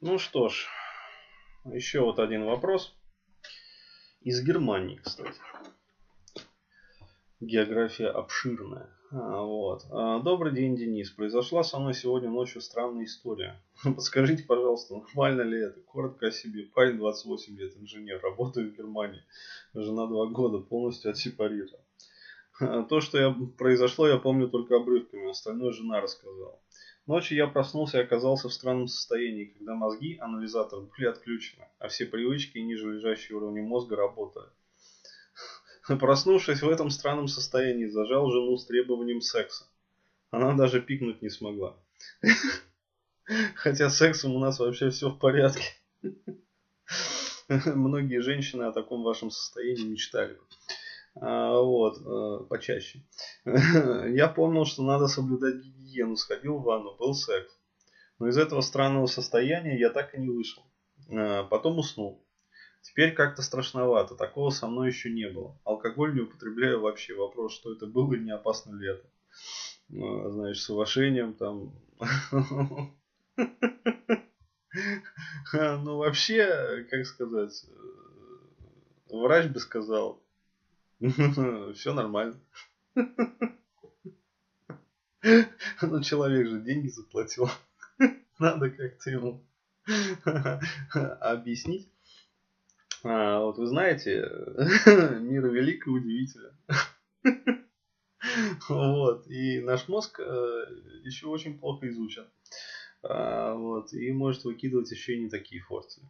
Ну что ж, еще вот один вопрос. Из Германии, кстати. География обширная. А, вот. А, добрый день, Денис. Произошла со мной сегодня ночью странная история. Подскажите, пожалуйста, нормально ли это? Коротко о себе. Парень 28 лет, инженер, работает в Германии. Жена 2 года, полностью отсепарирована. То, что я, произошло, я помню только обрывками. Остальное жена рассказала. Ночью я проснулся и оказался в странном состоянии, когда мозги, анализатор, были отключены, а все привычки и ниже лежащие уровни мозга работали. Проснувшись в этом странном состоянии, зажал жену с требованием секса. Она даже пикнуть не смогла. Хотя сексом у нас вообще все в порядке. Многие женщины о таком вашем состоянии мечтали. А, вот, э, почаще. Я помнил, что надо соблюдать гигиену, сходил в ванну, был секс. Но из этого странного состояния я так и не вышел. А, потом уснул. Теперь как-то страшновато, такого со мной еще не было. Алкоголь не употребляю вообще. Вопрос, что это было не опасно ли это. А, знаешь, с уважением там. Ну вообще, как сказать, э, врач бы сказал, все нормально. Ну, человек же деньги заплатил. Надо как-то ему объяснить. А, вот вы знаете, мир велик и удивителен. Вот. И наш мозг э, еще очень плохо изучен. А, вот. И может выкидывать еще и не такие форции.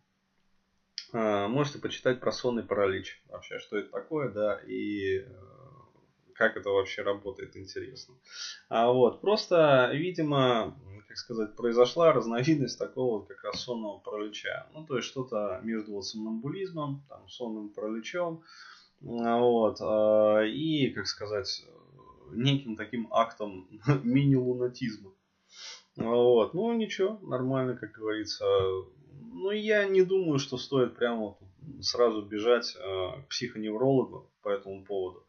А, можете почитать про сонный паралич. Вообще, что это такое, да, и э, как это вообще работает, интересно. А вот, просто, видимо, как сказать, произошла разновидность такого вот как раз сонного паралича. Ну, то есть что-то между вот сомнамбулизмом, там, сонным параличом, а, вот, а, и, как сказать, неким таким актом мини-лунатизма. Вот, ну ничего, нормально, как говорится, ну, я не думаю, что стоит прямо сразу бежать э, к психоневрологу по этому поводу.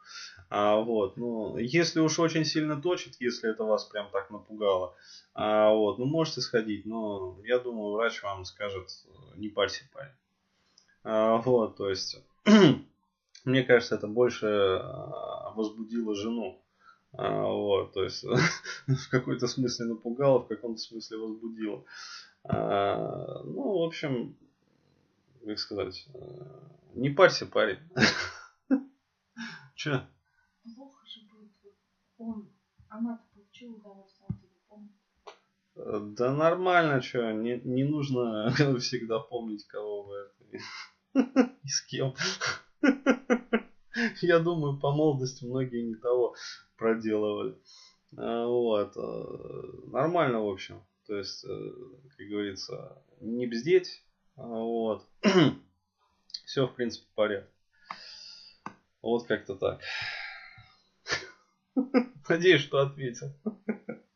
А, вот, ну, если уж очень сильно точит, если это вас прям так напугало, а, вот, ну, можете сходить, но я думаю, врач вам скажет, не парься, парень. А, вот, то есть, мне кажется, это больше а, возбудило жену. А, вот, то есть, в какой-то смысле напугало, в каком-то смысле возбудило. А, ну, в общем, как сказать, э, не парься, парень. Че? Плохо же будет. Он, она получила удовольствие, э, Да нормально, что, не, не нужно всегда помнить, кого вы это и с кем. Я думаю, по молодости многие не того проделывали. А, вот. Э, нормально, в общем. То есть, э, как говорится, не бздеть. Вот. Все, в принципе, в порядке. Вот как-то так. Надеюсь, что ответил.